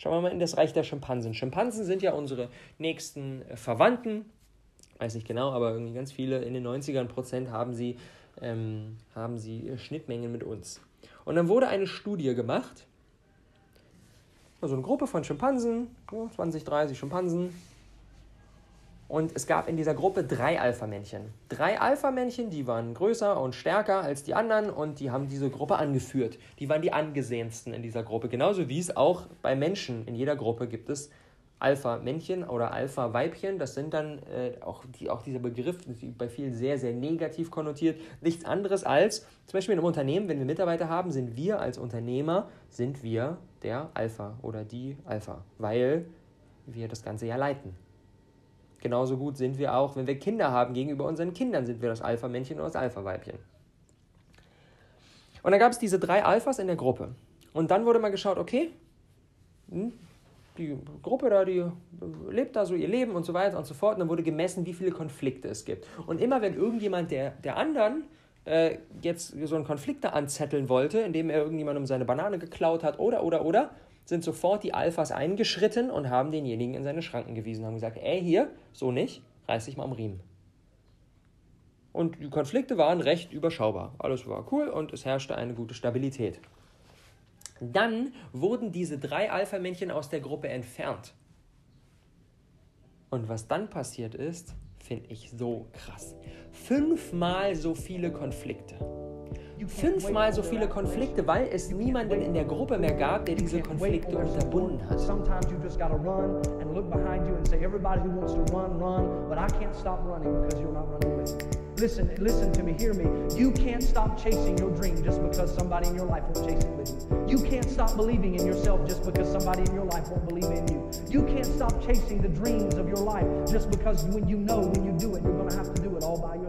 Schauen wir mal in das Reich der Schimpansen. Schimpansen sind ja unsere nächsten äh, Verwandten. Weiß nicht genau, aber irgendwie ganz viele in den 90ern Prozent haben sie, ähm, haben sie äh, Schnittmengen mit uns. Und dann wurde eine Studie gemacht. Also eine Gruppe von Schimpansen, 20, 30 Schimpansen, und es gab in dieser Gruppe drei Alpha-Männchen. Drei Alpha-Männchen, die waren größer und stärker als die anderen und die haben diese Gruppe angeführt. Die waren die angesehensten in dieser Gruppe. Genauso wie es auch bei Menschen in jeder Gruppe gibt es Alpha-Männchen oder Alpha-Weibchen. Das sind dann äh, auch, die, auch dieser Begriff, bei vielen sehr, sehr negativ konnotiert. Nichts anderes als, zum Beispiel in einem Unternehmen, wenn wir Mitarbeiter haben, sind wir als Unternehmer, sind wir der Alpha oder die Alpha, weil wir das Ganze ja leiten. Genauso gut sind wir auch, wenn wir Kinder haben, gegenüber unseren Kindern sind wir das Alpha-Männchen oder das Alpha-Weibchen. Und dann gab es diese drei Alphas in der Gruppe. Und dann wurde mal geschaut, okay, hm, die Gruppe da, die lebt da so ihr Leben und so weiter und so fort. Und dann wurde gemessen, wie viele Konflikte es gibt. Und immer wenn irgendjemand der, der anderen äh, jetzt so einen Konflikt da anzetteln wollte, indem er irgendjemandem seine Banane geklaut hat oder, oder, oder, sind sofort die Alphas eingeschritten und haben denjenigen in seine Schranken gewiesen, haben gesagt, ey, hier, so nicht, reiß dich mal am Riemen. Und die Konflikte waren recht überschaubar. Alles war cool und es herrschte eine gute Stabilität. Dann wurden diese drei Alpha-Männchen aus der Gruppe entfernt. Und was dann passiert ist, finde ich so krass. Fünfmal so viele Konflikte fünfmal so viele Konflikte, weil es niemanden in der Gruppe mehr gab, der diese Konflikte unterbunden hat. Sometimes you just gotta run and look behind you and say, everybody who wants to run, run, but I can't stop running because you're not running with me. Listen, listen to me, hear me. You can't stop chasing your dream just because somebody in your life won't chase it with you. You can't stop believing in yourself just because somebody in your life won't believe in you. You can't stop chasing the dreams of your life just because when you know when you do it, you're going to have to do it all by yourself.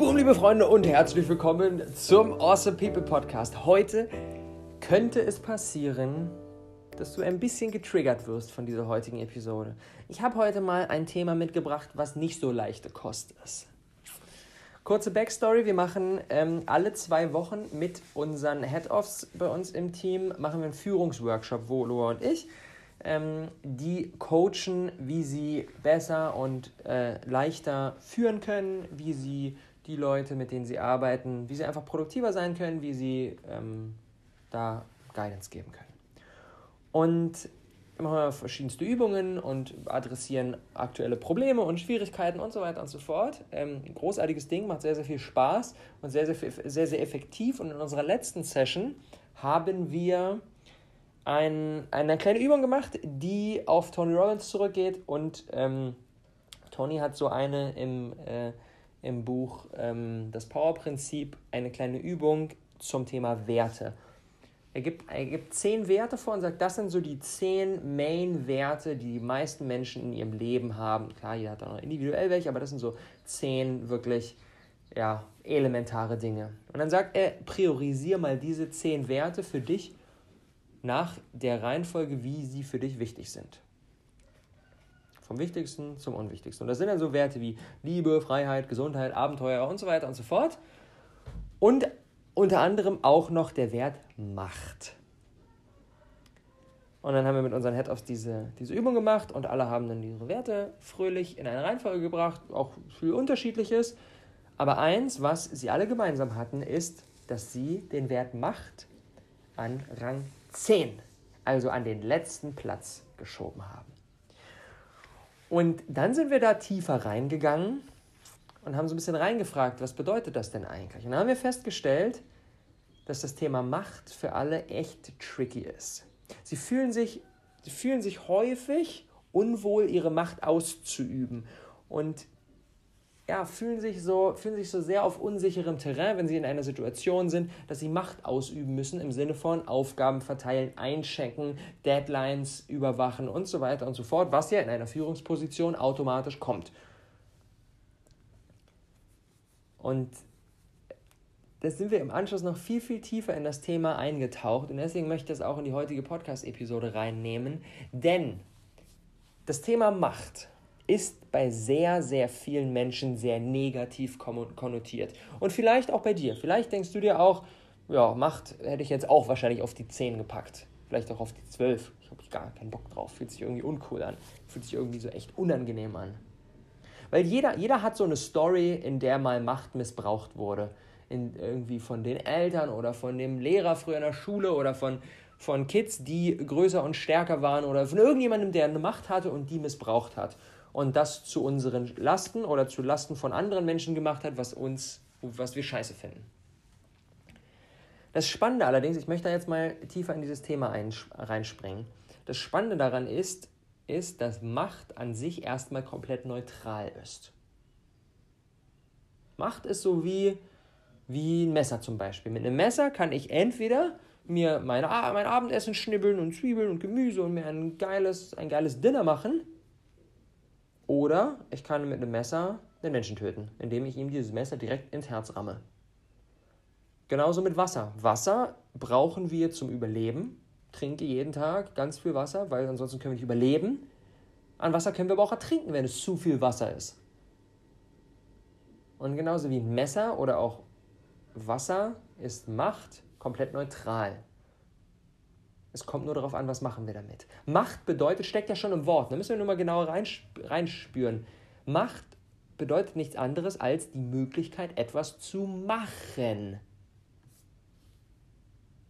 Boom, liebe Freunde und herzlich willkommen zum Awesome People Podcast. Heute könnte es passieren, dass du ein bisschen getriggert wirst von dieser heutigen Episode. Ich habe heute mal ein Thema mitgebracht, was nicht so leichte Kost ist. Kurze Backstory, wir machen ähm, alle zwei Wochen mit unseren Head-Offs bei uns im Team, machen wir einen Führungsworkshop, wo Loa und ich, ähm, die coachen, wie sie besser und äh, leichter führen können, wie sie die Leute, mit denen sie arbeiten, wie sie einfach produktiver sein können, wie sie ähm, da Guidance geben können. Und machen wir verschiedenste Übungen und adressieren aktuelle Probleme und Schwierigkeiten und so weiter und so fort. Ähm, großartiges Ding, macht sehr, sehr viel Spaß und sehr, sehr, sehr, sehr effektiv. Und in unserer letzten Session haben wir ein, eine kleine Übung gemacht, die auf Tony Robbins zurückgeht. Und ähm, Tony hat so eine im äh, im Buch ähm, Das Power-Prinzip eine kleine Übung zum Thema Werte. Er gibt, er gibt zehn Werte vor und sagt, das sind so die zehn Main-Werte, die die meisten Menschen in ihrem Leben haben. Klar, jeder hat auch noch individuell welche, aber das sind so zehn wirklich ja, elementare Dinge. Und dann sagt er, priorisiere mal diese zehn Werte für dich nach der Reihenfolge, wie sie für dich wichtig sind. Vom Wichtigsten zum Unwichtigsten. Und das sind dann so Werte wie Liebe, Freiheit, Gesundheit, Abenteuer und so weiter und so fort. Und unter anderem auch noch der Wert Macht. Und dann haben wir mit unseren Head-Offs diese, diese Übung gemacht und alle haben dann ihre Werte fröhlich in eine Reihenfolge gebracht, auch viel Unterschiedliches. Aber eins, was sie alle gemeinsam hatten, ist, dass sie den Wert Macht an Rang 10, also an den letzten Platz geschoben haben. Und dann sind wir da tiefer reingegangen und haben so ein bisschen reingefragt, was bedeutet das denn eigentlich? Und dann haben wir festgestellt, dass das Thema Macht für alle echt tricky ist. Sie fühlen sich, sie fühlen sich häufig unwohl, ihre Macht auszuüben. Und ja, fühlen, sich so, fühlen sich so sehr auf unsicherem Terrain, wenn sie in einer Situation sind, dass sie Macht ausüben müssen im Sinne von Aufgaben verteilen, einchecken, Deadlines überwachen und so weiter und so fort, was ja in einer Führungsposition automatisch kommt. Und da sind wir im Anschluss noch viel, viel tiefer in das Thema eingetaucht und deswegen möchte ich das auch in die heutige Podcast-Episode reinnehmen, denn das Thema Macht ist bei sehr, sehr vielen Menschen sehr negativ konnotiert. Und vielleicht auch bei dir. Vielleicht denkst du dir auch, ja, Macht hätte ich jetzt auch wahrscheinlich auf die 10 gepackt. Vielleicht auch auf die 12. Ich habe gar keinen Bock drauf. Fühlt sich irgendwie uncool an. Fühlt sich irgendwie so echt unangenehm an. Weil jeder, jeder hat so eine Story, in der mal Macht missbraucht wurde. In, irgendwie von den Eltern oder von dem Lehrer früher in der Schule oder von, von Kids, die größer und stärker waren oder von irgendjemandem, der eine Macht hatte und die missbraucht hat. Und das zu unseren Lasten oder zu Lasten von anderen Menschen gemacht hat, was uns, was wir scheiße finden. Das Spannende allerdings, ich möchte da jetzt mal tiefer in dieses Thema reinspringen. Das Spannende daran ist, ist, dass Macht an sich erstmal komplett neutral ist. Macht ist so wie, wie ein Messer zum Beispiel. Mit einem Messer kann ich entweder mir meine, mein Abendessen schnibbeln und Zwiebeln und Gemüse und mir ein geiles, ein geiles Dinner machen. Oder ich kann mit einem Messer den Menschen töten, indem ich ihm dieses Messer direkt ins Herz ramme. Genauso mit Wasser. Wasser brauchen wir zum Überleben. Trinke jeden Tag ganz viel Wasser, weil ansonsten können wir nicht überleben. An Wasser können wir aber auch ertrinken, wenn es zu viel Wasser ist. Und genauso wie ein Messer oder auch Wasser ist Macht komplett neutral. Es kommt nur darauf an, was machen wir damit. Macht bedeutet, steckt ja schon im Wort, da müssen wir nur mal genauer reinspüren. Macht bedeutet nichts anderes als die Möglichkeit, etwas zu machen.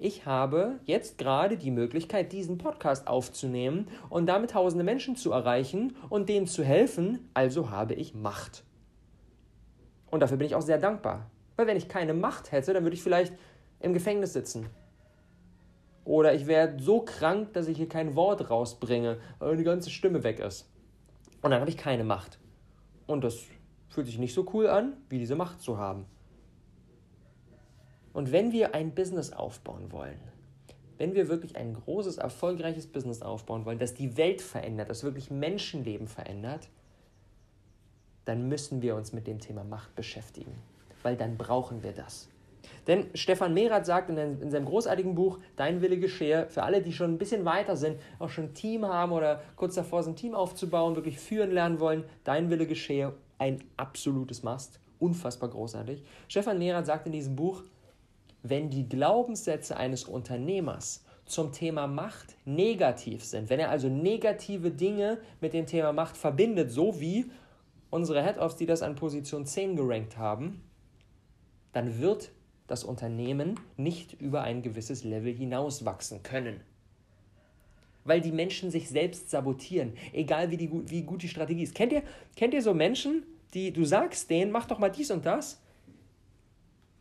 Ich habe jetzt gerade die Möglichkeit, diesen Podcast aufzunehmen und damit tausende Menschen zu erreichen und denen zu helfen, also habe ich Macht. Und dafür bin ich auch sehr dankbar. Weil wenn ich keine Macht hätte, dann würde ich vielleicht im Gefängnis sitzen. Oder ich wäre so krank, dass ich hier kein Wort rausbringe, weil die ganze Stimme weg ist. Und dann habe ich keine Macht. Und das fühlt sich nicht so cool an, wie diese Macht zu haben. Und wenn wir ein Business aufbauen wollen, wenn wir wirklich ein großes, erfolgreiches Business aufbauen wollen, das die Welt verändert, das wirklich Menschenleben verändert, dann müssen wir uns mit dem Thema Macht beschäftigen, weil dann brauchen wir das. Denn Stefan Merath sagt in, in, seinem großartigen Buch Dein Wille geschehe, für alle, die schon ein bisschen weiter sind, auch schon ein Team haben oder kurz davor sind, ein Team aufzubauen, wirklich führen lernen wollen, Dein Wille geschehe, ein absolutes Must, unfassbar großartig. Stefan Merath sagt in diesem Buch, wenn die Glaubenssätze eines Unternehmers zum Thema Macht negativ sind, wenn er also negative Dinge mit dem Thema Macht verbindet, so wie unsere Head-Offs, die das an Position 10 gerankt haben, dann wird das Unternehmen nicht über ein gewisses Level hinauswachsen können. Weil die Menschen sich selbst sabotieren, egal wie, die, wie gut die Strategie ist. Kennt ihr, kennt ihr so Menschen, die du sagst denen, mach doch mal dies und das,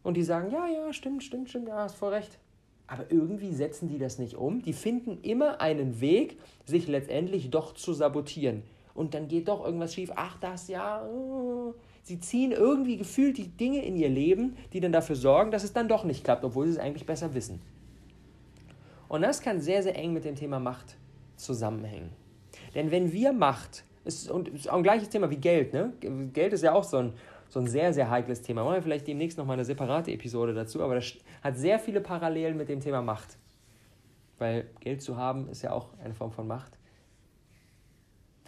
und die sagen, ja, ja, stimmt, stimmt, stimmt, ja, hast voll recht. Aber irgendwie setzen die das nicht um. Die finden immer einen Weg, sich letztendlich doch zu sabotieren. Und dann geht doch irgendwas schief. Ach, das, ja. Uh. Sie ziehen irgendwie gefühlt die Dinge in ihr Leben, die dann dafür sorgen, dass es dann doch nicht klappt, obwohl sie es eigentlich besser wissen. Und das kann sehr, sehr eng mit dem Thema Macht zusammenhängen. Denn wenn wir Macht, ist, und ist auch ein gleiches Thema wie Geld, ne? Geld ist ja auch so ein, so ein sehr, sehr heikles Thema. Machen wir vielleicht demnächst nochmal eine separate Episode dazu, aber das hat sehr viele Parallelen mit dem Thema Macht. Weil Geld zu haben ist ja auch eine Form von Macht.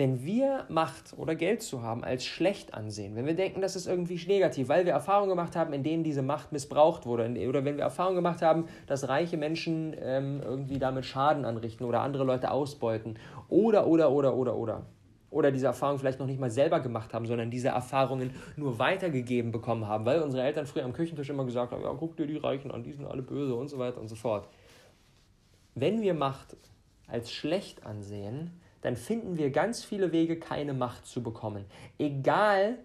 Wenn wir Macht oder Geld zu haben als schlecht ansehen, wenn wir denken, das ist irgendwie negativ, weil wir Erfahrungen gemacht haben, in denen diese Macht missbraucht wurde, oder wenn wir Erfahrungen gemacht haben, dass reiche Menschen ähm, irgendwie damit Schaden anrichten oder andere Leute ausbeuten, oder, oder, oder, oder, oder, oder diese Erfahrung vielleicht noch nicht mal selber gemacht haben, sondern diese Erfahrungen nur weitergegeben bekommen haben, weil unsere Eltern früher am Küchentisch immer gesagt haben, ja, guck dir die Reichen an, die sind alle böse und so weiter und so fort. Wenn wir Macht als schlecht ansehen, dann finden wir ganz viele Wege, keine Macht zu bekommen. Egal,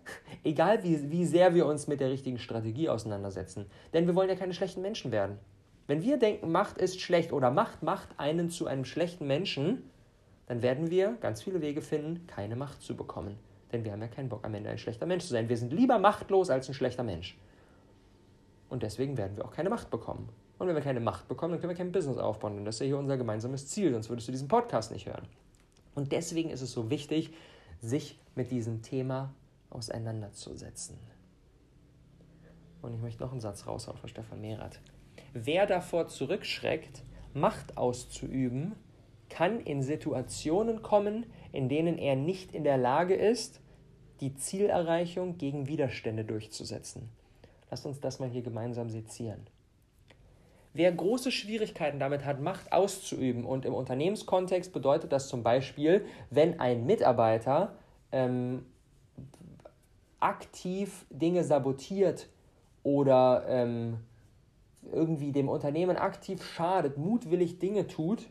egal wie, wie sehr wir uns mit der richtigen Strategie auseinandersetzen. Denn wir wollen ja keine schlechten Menschen werden. Wenn wir denken, Macht ist schlecht oder Macht macht einen zu einem schlechten Menschen, dann werden wir ganz viele Wege finden, keine Macht zu bekommen. Denn wir haben ja keinen Bock, am Ende ein schlechter Mensch zu sein. Wir sind lieber machtlos als ein schlechter Mensch. Und deswegen werden wir auch keine Macht bekommen. Und wenn wir keine Macht bekommen, dann können wir kein Business aufbauen. Und das ist ja hier unser gemeinsames Ziel, sonst würdest du diesen Podcast nicht hören. Und deswegen ist es so wichtig, sich mit diesem Thema auseinanderzusetzen. Und ich möchte noch einen Satz raushauen von Stefan Merath. Wer davor zurückschreckt, Macht auszuüben, kann in Situationen kommen, in denen er nicht in der Lage ist, die Zielerreichung gegen Widerstände durchzusetzen. Lasst uns das mal hier gemeinsam sezieren. Wer große Schwierigkeiten damit hat, Macht auszuüben, und im Unternehmenskontext bedeutet das zum Beispiel, wenn ein Mitarbeiter ähm, aktiv Dinge sabotiert oder ähm, irgendwie dem Unternehmen aktiv schadet, mutwillig Dinge tut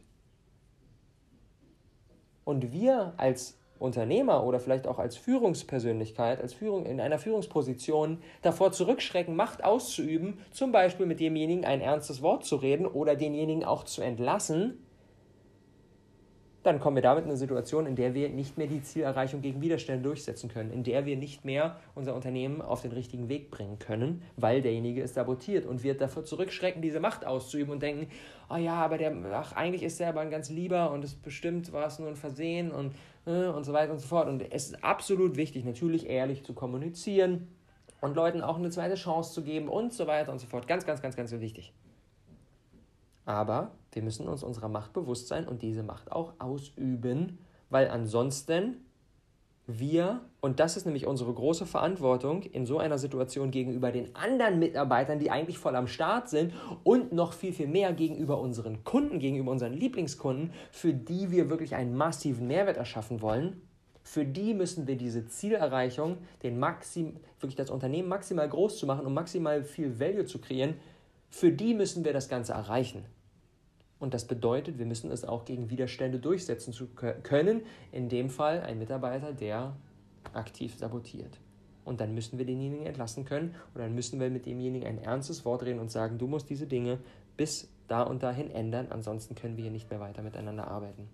und wir als Unternehmer oder vielleicht auch als Führungspersönlichkeit, als Führung in einer Führungsposition davor zurückschrecken, Macht auszuüben, zum Beispiel mit demjenigen ein ernstes Wort zu reden oder denjenigen auch zu entlassen, dann kommen wir damit in eine Situation, in der wir nicht mehr die Zielerreichung gegen Widerstände durchsetzen können, in der wir nicht mehr unser Unternehmen auf den richtigen Weg bringen können, weil derjenige es sabotiert und wird davor zurückschrecken, diese Macht auszuüben und denken, oh ja, aber der, ach, eigentlich ist er aber ein ganz lieber und es bestimmt war es nur ein Versehen und, äh, und so weiter und so fort. Und es ist absolut wichtig, natürlich ehrlich zu kommunizieren und Leuten auch eine zweite Chance zu geben und so weiter und so fort. Ganz, ganz, ganz, ganz wichtig. Aber wir müssen uns unserer Macht bewusst sein und diese Macht auch ausüben, weil ansonsten wir, und das ist nämlich unsere große Verantwortung in so einer Situation gegenüber den anderen Mitarbeitern, die eigentlich voll am Start sind und noch viel, viel mehr gegenüber unseren Kunden, gegenüber unseren Lieblingskunden, für die wir wirklich einen massiven Mehrwert erschaffen wollen, für die müssen wir diese Zielerreichung, den Maxim, wirklich das Unternehmen maximal groß zu machen und maximal viel Value zu kreieren, für die müssen wir das Ganze erreichen. Und das bedeutet, wir müssen es auch gegen Widerstände durchsetzen zu können. In dem Fall ein Mitarbeiter, der aktiv sabotiert. Und dann müssen wir denjenigen entlassen können und dann müssen wir mit demjenigen ein ernstes Wort reden und sagen, du musst diese Dinge bis da und dahin ändern, ansonsten können wir hier nicht mehr weiter miteinander arbeiten.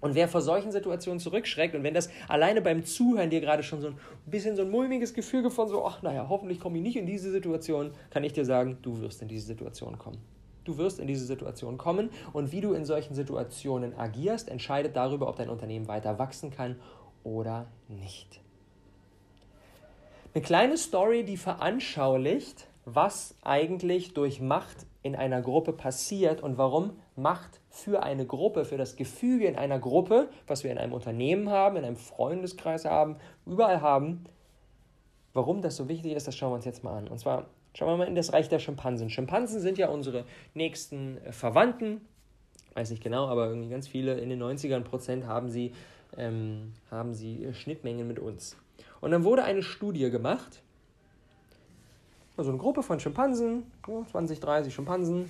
Und wer vor solchen Situationen zurückschreckt und wenn das alleine beim Zuhören dir gerade schon so ein bisschen so ein mulmiges Gefühl von so, ach naja, hoffentlich komme ich nicht in diese Situation, kann ich dir sagen, du wirst in diese Situation kommen. Du wirst in diese Situation kommen und wie du in solchen Situationen agierst, entscheidet darüber, ob dein Unternehmen weiter wachsen kann oder nicht. Eine kleine Story, die veranschaulicht, was eigentlich durch Macht in einer Gruppe passiert und warum Macht für eine Gruppe, für das Gefüge in einer Gruppe, was wir in einem Unternehmen haben, in einem Freundeskreis haben, überall haben, warum das so wichtig ist, das schauen wir uns jetzt mal an. Und zwar Schauen wir mal in das Reich der Schimpansen. Schimpansen sind ja unsere nächsten äh, Verwandten. Weiß nicht genau, aber irgendwie ganz viele in den 90ern Prozent haben sie, ähm, haben sie äh, Schnittmengen mit uns. Und dann wurde eine Studie gemacht. Also eine Gruppe von Schimpansen, 20, 30 Schimpansen,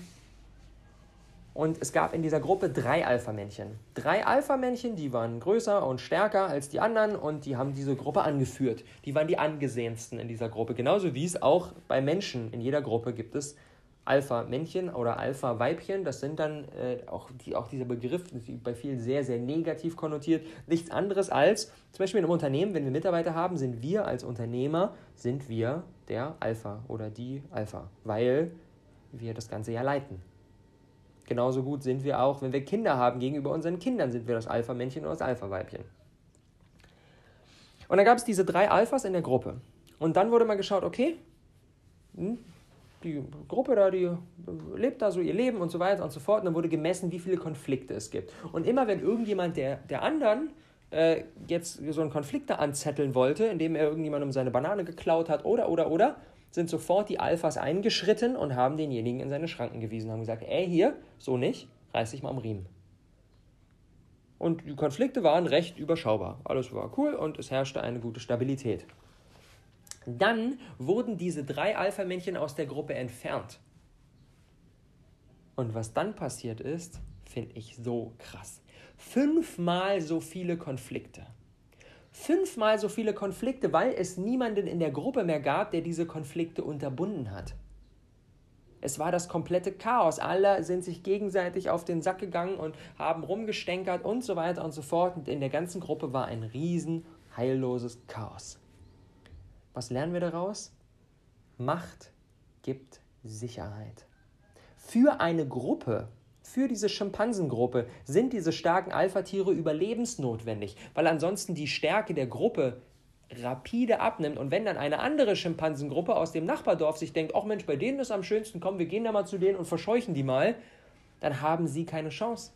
und es gab in dieser Gruppe drei Alpha-Männchen. Drei Alpha-Männchen, die waren größer und stärker als die anderen und die haben diese Gruppe angeführt. Die waren die angesehensten in dieser Gruppe. Genauso wie es auch bei Menschen in jeder Gruppe gibt es Alpha-Männchen oder Alpha-Weibchen. Das sind dann äh, auch, die, auch dieser Begriff, bei vielen sehr, sehr negativ konnotiert. Nichts anderes als, zum Beispiel in einem Unternehmen, wenn wir Mitarbeiter haben, sind wir als Unternehmer, sind wir der Alpha oder die Alpha, weil wir das Ganze ja leiten. Genauso gut sind wir auch, wenn wir Kinder haben, gegenüber unseren Kindern sind wir das Alpha-Männchen oder das Alpha-Weibchen. Und dann gab es diese drei Alphas in der Gruppe. Und dann wurde mal geschaut, okay, hm, die Gruppe da, die lebt da so ihr Leben und so weiter und so fort. Und dann wurde gemessen, wie viele Konflikte es gibt. Und immer wenn irgendjemand der, der anderen äh, jetzt so einen Konflikt da anzetteln wollte, indem er irgendjemandem seine Banane geklaut hat oder, oder, oder, sind sofort die Alphas eingeschritten und haben denjenigen in seine Schranken gewiesen, haben gesagt, ey, hier, so nicht, reiß dich mal am Riemen. Und die Konflikte waren recht überschaubar. Alles war cool und es herrschte eine gute Stabilität. Dann wurden diese drei Alpha-Männchen aus der Gruppe entfernt. Und was dann passiert ist, finde ich so krass. Fünfmal so viele Konflikte fünfmal so viele Konflikte, weil es niemanden in der Gruppe mehr gab, der diese Konflikte unterbunden hat. Es war das komplette Chaos. Alle sind sich gegenseitig auf den Sack gegangen und haben rumgestänkert und so weiter und so fort. Und in der ganzen Gruppe war ein riesen heilloses Chaos. Was lernen wir daraus? Macht gibt Sicherheit. Für eine Gruppe für diese Schimpansengruppe sind diese starken Alpha-Tiere überlebensnotwendig, weil ansonsten die Stärke der Gruppe rapide abnimmt und wenn dann eine andere Schimpansengruppe aus dem Nachbardorf sich denkt, ach Mensch, bei denen ist am schönsten, komm, wir gehen da mal zu denen und verscheuchen die mal, dann haben sie keine Chance.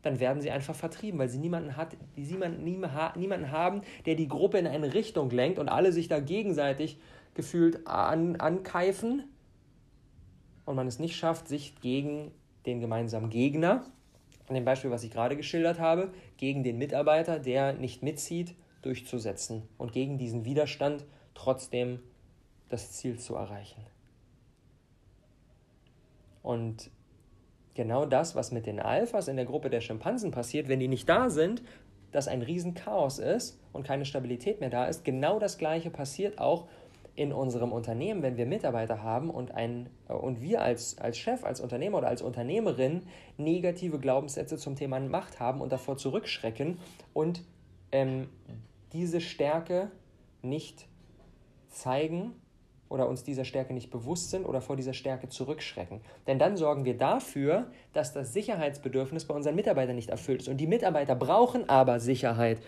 Dann werden sie einfach vertrieben, weil sie niemanden, hat, niemanden, niemanden haben, der die Gruppe in eine Richtung lenkt und alle sich da gegenseitig gefühlt an, ankeifen und man es nicht schafft, sich gegen den gemeinsamen Gegner, in dem Beispiel, was ich gerade geschildert habe, gegen den Mitarbeiter, der nicht mitzieht, durchzusetzen und gegen diesen Widerstand trotzdem das Ziel zu erreichen. Und genau das, was mit den Alphas in der Gruppe der Schimpansen passiert, wenn die nicht da sind, dass ein Riesenchaos ist und keine Stabilität mehr da ist, genau das gleiche passiert auch in unserem Unternehmen, wenn wir Mitarbeiter haben und, ein, äh, und wir als, als Chef, als Unternehmer oder als Unternehmerin negative Glaubenssätze zum Thema Macht haben und davor zurückschrecken und ähm, diese Stärke nicht zeigen oder uns dieser Stärke nicht bewusst sind oder vor dieser Stärke zurückschrecken. Denn dann sorgen wir dafür, dass das Sicherheitsbedürfnis bei unseren Mitarbeitern nicht erfüllt ist. Und die Mitarbeiter brauchen aber Sicherheit,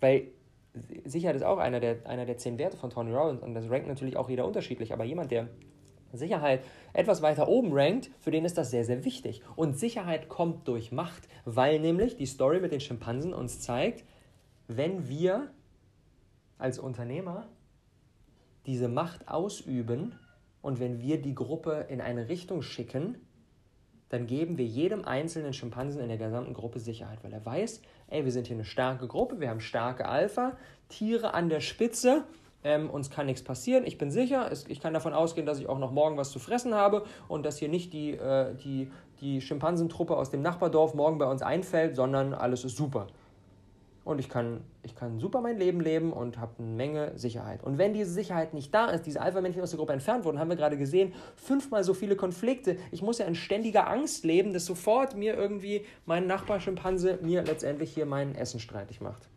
weil Sicherheit ist auch einer der, einer der zehn Werte von Tony Robbins und das rankt natürlich auch jeder unterschiedlich, aber jemand, der Sicherheit etwas weiter oben rankt, für den ist das sehr, sehr wichtig. Und Sicherheit kommt durch Macht, weil nämlich die Story mit den Schimpansen uns zeigt, wenn wir als Unternehmer diese Macht ausüben und wenn wir die Gruppe in eine Richtung schicken, dann geben wir jedem einzelnen Schimpansen in der gesamten Gruppe Sicherheit, weil er weiß, ey, wir sind hier eine starke Gruppe, wir haben starke Alpha-Tiere an der Spitze, ähm, uns kann nichts passieren, ich bin sicher, es, ich kann davon ausgehen, dass ich auch noch morgen was zu fressen habe und dass hier nicht die, äh, die, die Schimpansentruppe aus dem Nachbardorf morgen bei uns einfällt, sondern alles ist super und ich kann, ich kann super mein Leben leben und habe eine Menge Sicherheit. Und wenn diese Sicherheit nicht da ist, diese Alpha-Männchen aus der Gruppe entfernt wurden, haben wir gerade gesehen, fünfmal so viele Konflikte. Ich muss ja in ständiger Angst leben, dass sofort mir irgendwie mein Nachbarschimpanse mir letztendlich hier mein Essen streitig macht.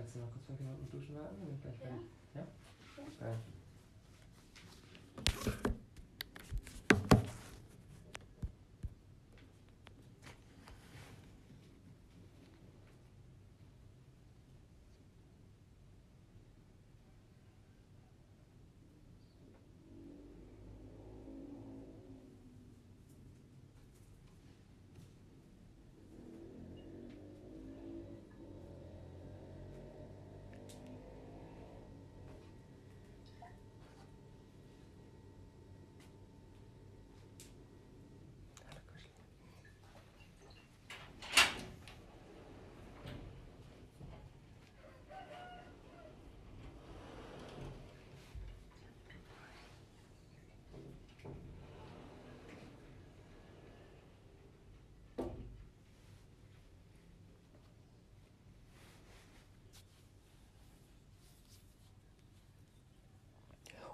Kannst du noch kurz fünf Minuten duschen warten? Und gleich fertig. Ja? ja? ja.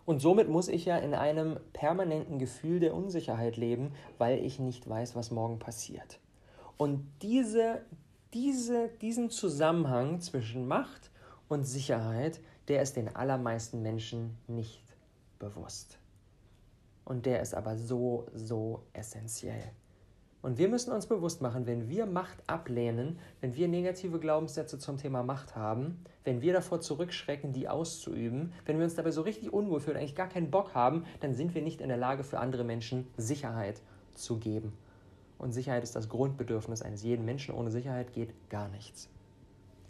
Und somit muss ich ja in einem permanenten Gefühl der Unsicherheit leben, weil ich nicht weiß, was morgen passiert. Und diese, diese, diesen Zusammenhang zwischen Macht und Sicherheit, der ist den allermeisten Menschen nicht bewusst. Und der ist aber so, so essentiell. Und wir müssen uns bewusst machen, wenn wir Macht ablehnen, wenn wir negative Glaubenssätze zum Thema Macht haben, wenn wir davor zurückschrecken, die auszuüben, wenn wir uns dabei so richtig unwohl fühlen, eigentlich gar keinen Bock haben, dann sind wir nicht in der Lage, für andere Menschen Sicherheit zu geben. Und Sicherheit ist das Grundbedürfnis eines jeden Menschen. Ohne Sicherheit geht gar nichts.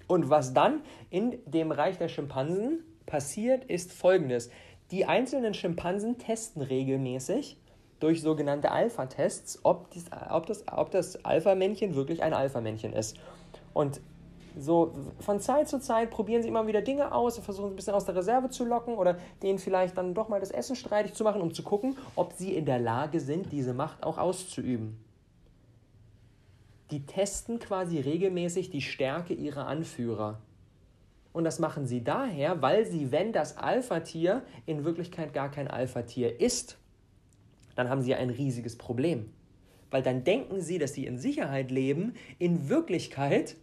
Und was dann in dem Reich der Schimpansen passiert, ist folgendes. Die einzelnen Schimpansen testen regelmäßig, durch sogenannte Alpha-Tests, ob, ob das, ob das Alpha-Männchen wirklich ein Alpha-Männchen ist. Und so von Zeit zu Zeit probieren sie immer wieder Dinge aus, versuchen ein bisschen aus der Reserve zu locken oder denen vielleicht dann doch mal das Essen streitig zu machen, um zu gucken, ob sie in der Lage sind, diese Macht auch auszuüben. Die testen quasi regelmäßig die Stärke ihrer Anführer. Und das machen sie daher, weil sie, wenn das Alpha-Tier in Wirklichkeit gar kein Alpha-Tier ist, dann haben sie ein riesiges Problem. Weil dann denken sie, dass sie in Sicherheit leben. In Wirklichkeit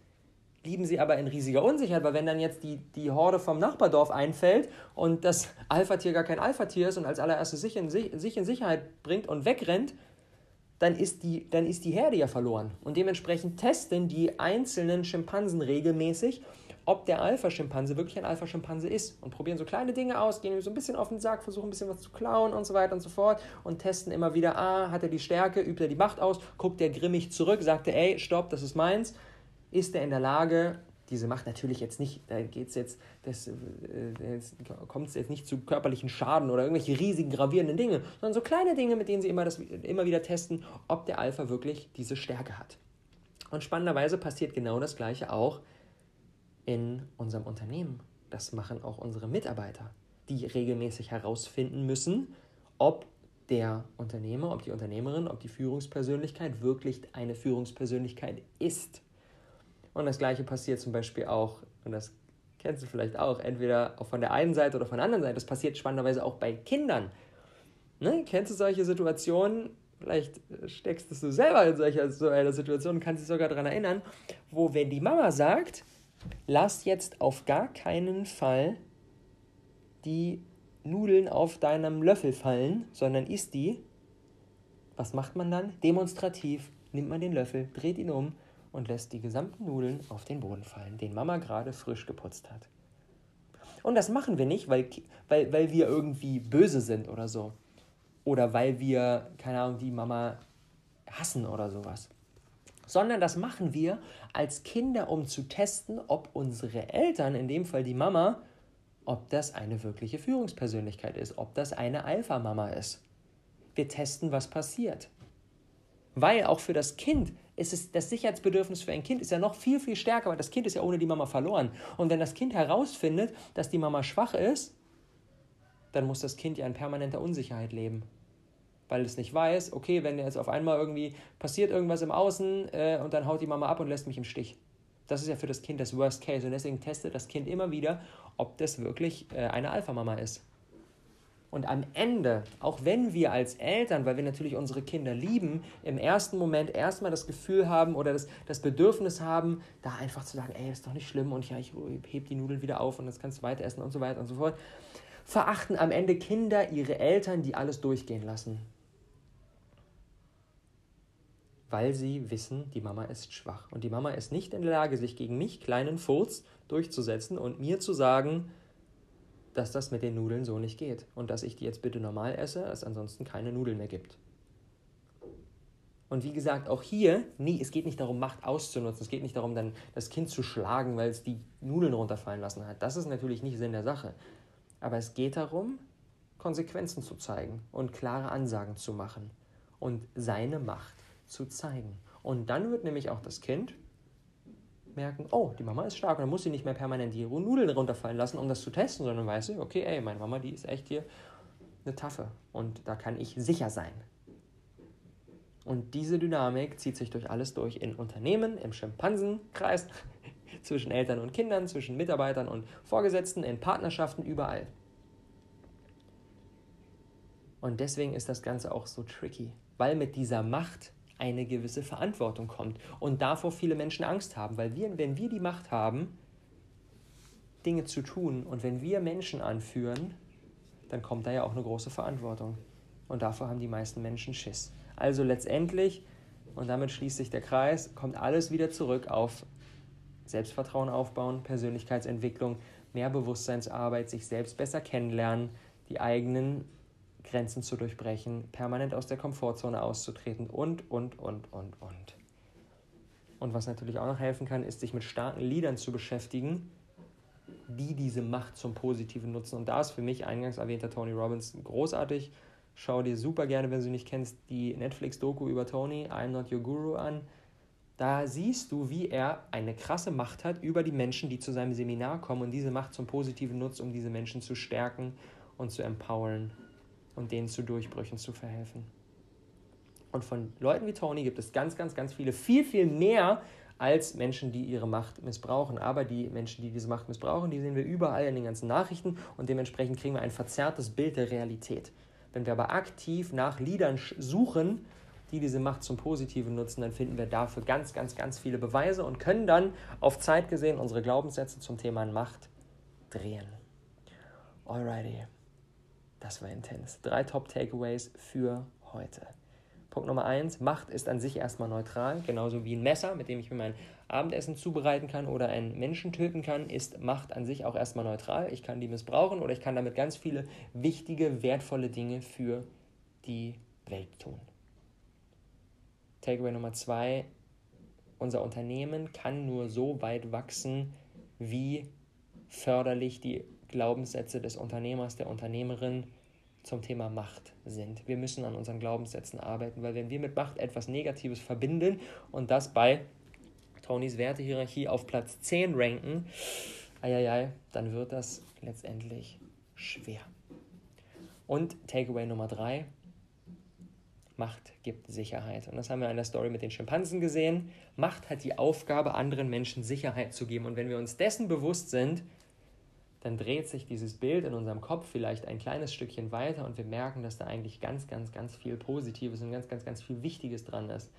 lieben sie aber in riesiger Unsicherheit, weil wenn dann jetzt die, die Horde vom Nachbardorf einfällt und das Alpha-Tier gar kein Alpha-Tier ist und als allererstes sich in, sich in Sicherheit bringt und wegrennt, dann ist, die, dann ist die Herde ja verloren. Und dementsprechend testen die einzelnen Schimpansen regelmäßig, ob der Alpha-Schimpanse wirklich ein Alpha-Schimpanse ist und probieren so kleine Dinge aus, gehen ihm so ein bisschen auf den Sack, versuchen ein bisschen was zu klauen und so weiter und so fort und testen immer wieder, ah, hat er die Stärke, übt er die Macht aus, guckt er grimmig zurück, sagt er, ey, stopp, das ist meins, ist er in der Lage, diese Macht natürlich jetzt nicht, da geht's jetzt, das, äh, kommt es jetzt nicht zu körperlichen Schaden oder irgendwelche riesigen gravierenden Dinge, sondern so kleine Dinge, mit denen sie immer, das, immer wieder testen, ob der Alpha wirklich diese Stärke hat. Und spannenderweise passiert genau das Gleiche auch in unserem Unternehmen. Das machen auch unsere Mitarbeiter, die regelmäßig herausfinden müssen, ob der Unternehmer, ob die Unternehmerin, ob die Führungspersönlichkeit wirklich eine Führungspersönlichkeit ist. Und das gleiche passiert zum Beispiel auch, und das kennst du vielleicht auch, entweder auch von der einen Seite oder von der anderen Seite. Das passiert spannenderweise auch bei Kindern. Ne? Kennst du solche Situationen? Vielleicht steckst du selber in solcher so einer Situation und kannst dich sogar daran erinnern, wo, wenn die Mama sagt, lass jetzt auf gar keinen Fall die Nudeln auf deinem Löffel fallen, sondern isst die. Was macht man dann? Demonstrativ nimmt man den Löffel, dreht ihn um und lässt die gesamten Nudeln auf den Boden fallen, den Mama gerade frisch geputzt hat. Und das machen wir nicht, weil, weil, weil wir irgendwie böse sind oder so. Oder weil wir, keine Ahnung, die Mama hassen oder sowas. Sondern das machen wir als Kinder, um zu testen, ob unsere Eltern, in dem Fall die Mama, ob das eine wirkliche Führungspersönlichkeit ist, ob das eine Alpha-Mama ist. Wir testen, was passiert. Weil auch für das Kind ist es, das Sicherheitsbedürfnis für ein Kind ist ja noch viel, viel stärker, weil das Kind ist ja ohne die Mama verloren. Und wenn das Kind herausfindet, dass die Mama schwach ist, dann muss das Kind ja in permanenter Unsicherheit leben. Weil es nicht weiß, okay, wenn jetzt auf einmal irgendwie passiert irgendwas im Außen äh, und dann haut die Mama ab und lässt mich im Stich. Das ist ja für das Kind das Worst Case. Und deswegen testet das Kind immer wieder, ob das wirklich äh, eine Alpha-Mama ist. Und am Ende, auch wenn wir als Eltern, weil wir natürlich unsere Kinder lieben, im ersten Moment erstmal das Gefühl haben oder das, das Bedürfnis haben, da einfach zu sagen, ey, ist doch nicht schlimm und ja, ich heb die Nudeln wieder auf und das kannst du weiter essen und so weiter und so fort, verachten am Ende Kinder ihre Eltern, die alles durchgehen lassen. Weil sie wissen, die Mama ist schwach. Und die Mama ist nicht in der Lage, sich gegen mich, kleinen Furz, durchzusetzen und mir zu sagen, dass das mit den Nudeln so nicht geht und dass ich die jetzt bitte normal esse, es ansonsten keine Nudeln mehr gibt. Und wie gesagt, auch hier, nie, es geht nicht darum, Macht auszunutzen. Es geht nicht darum, dann das Kind zu schlagen, weil es die Nudeln runterfallen lassen hat. Das ist natürlich nicht Sinn der Sache. Aber es geht darum, Konsequenzen zu zeigen und klare Ansagen zu machen und seine Macht zu zeigen. Und dann wird nämlich auch das Kind merken, oh, die Mama ist stark und dann muss sie nicht mehr permanent die Nudeln runterfallen lassen, um das zu testen, sondern weiß sie, okay, ey, meine Mama, die ist echt hier eine Taffe und da kann ich sicher sein. Und diese Dynamik zieht sich durch alles durch in Unternehmen, im Schimpansenkreis, zwischen Eltern und Kindern, zwischen Mitarbeitern und Vorgesetzten, in Partnerschaften, überall. Und deswegen ist das Ganze auch so tricky, weil mit dieser Macht eine gewisse Verantwortung kommt und davor viele Menschen Angst haben, weil wir, wenn wir die Macht haben, Dinge zu tun und wenn wir Menschen anführen, dann kommt da ja auch eine große Verantwortung und davor haben die meisten Menschen Schiss. Also letztendlich, und damit schließt sich der Kreis, kommt alles wieder zurück auf Selbstvertrauen aufbauen, Persönlichkeitsentwicklung, mehr Bewusstseinsarbeit, sich selbst besser kennenlernen, die eigenen Grenzen zu durchbrechen, permanent aus der Komfortzone auszutreten und, und, und, und, und. Und was natürlich auch noch helfen kann, ist, sich mit starken Liedern zu beschäftigen, die diese Macht zum Positiven nutzen. Und da ist für mich eingangs erwähnter Tony Robbins großartig. Schau dir super gerne, wenn du ihn nicht kennst, die Netflix-Doku über Tony, I'm Not Your Guru, an. Da siehst du, wie er eine krasse Macht hat über die Menschen, die zu seinem Seminar kommen und diese Macht zum Positiven nutzt, um diese Menschen zu stärken und zu empowern und denen zu Durchbrüchen zu verhelfen. Und von Leuten wie Tony gibt es ganz, ganz, ganz viele, viel, viel mehr als Menschen, die ihre Macht missbrauchen. Aber die Menschen, die diese Macht missbrauchen, die sehen wir überall in den ganzen Nachrichten und dementsprechend kriegen wir ein verzerrtes Bild der Realität. Wenn wir aber aktiv nach Liedern suchen, die diese Macht zum Positiven nutzen, dann finden wir dafür ganz, ganz, ganz viele Beweise und können dann auf Zeit gesehen unsere Glaubenssätze zum Thema Macht drehen. Alrighty. Das war intens. Drei Top-Takeaways für heute. Punkt Nummer eins, Macht ist an sich erstmal neutral, genauso wie ein Messer, mit dem ich mir mein Abendessen zubereiten kann oder einen Menschen töten kann, ist Macht an sich auch erstmal neutral. Ich kann die missbrauchen oder ich kann damit ganz viele wichtige, wertvolle Dinge für die Welt tun. Takeaway Nummer zwei, unser Unternehmen kann nur so weit wachsen, wie förderlich die Glaubenssätze des Unternehmers, der Unternehmerin zum Thema Macht sind. Wir müssen an unseren Glaubenssätzen arbeiten, weil wenn wir mit Macht etwas Negatives verbinden und das bei Tonys Wertehierarchie auf Platz 10 ranken, eieiei, dann wird das letztendlich schwer. Und Takeaway Nummer 3, Macht gibt Sicherheit. Und das haben wir in der Story mit den Schimpansen gesehen. Macht hat die Aufgabe, anderen Menschen Sicherheit zu geben. Und wenn wir uns dessen bewusst sind, dann dreht sich dieses Bild in unserem Kopf vielleicht ein kleines Stückchen weiter und wir merken, dass da eigentlich ganz, ganz, ganz viel Positives und ganz, ganz, ganz viel Wichtiges dran ist.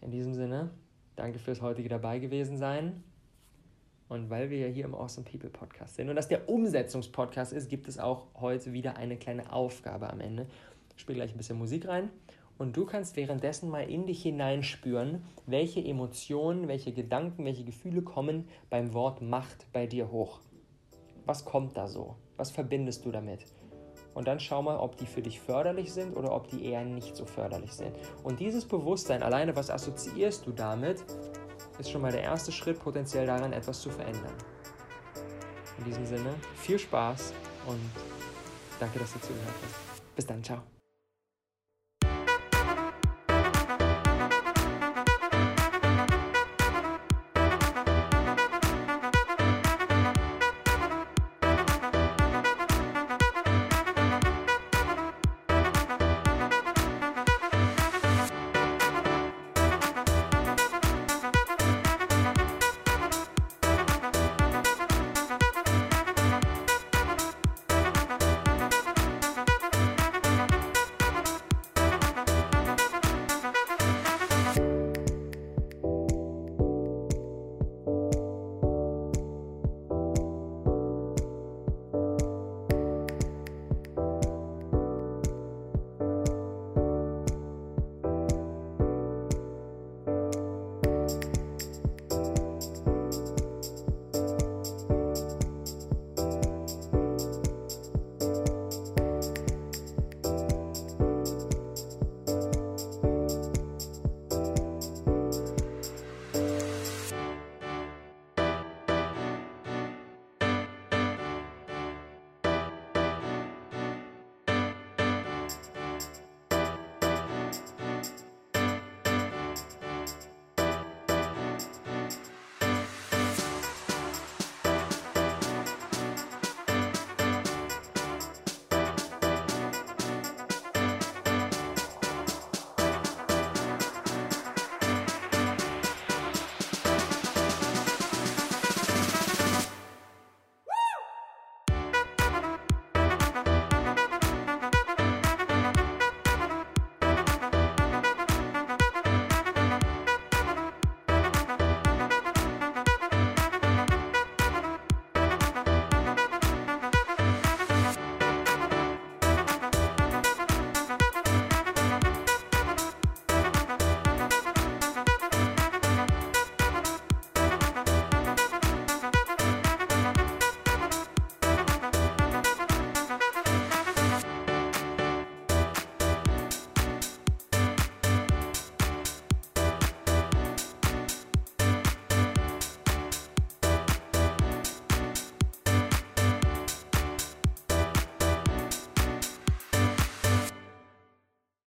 In diesem Sinne, danke fürs heutige dabei gewesen sein. Und weil wir ja hier im Awesome People Podcast sind und das der Umsetzungspodcast ist, gibt es auch heute wieder eine kleine Aufgabe am Ende. Ich spiele gleich ein bisschen Musik rein und du kannst währenddessen mal in dich hineinspüren, welche Emotionen, welche Gedanken, welche Gefühle kommen beim Wort Macht bei dir hoch was kommt da so? Was verbindest du damit? Und dann schau mal, ob die für dich förderlich sind oder ob die eher nicht so förderlich sind. Und dieses Bewusstsein, alleine was assoziierst du damit, ist schon mal der erste Schritt, potenziell daran etwas zu verändern. In diesem Sinne, viel Spaß und danke, dass du zugehört hast. Bis dann, ciao.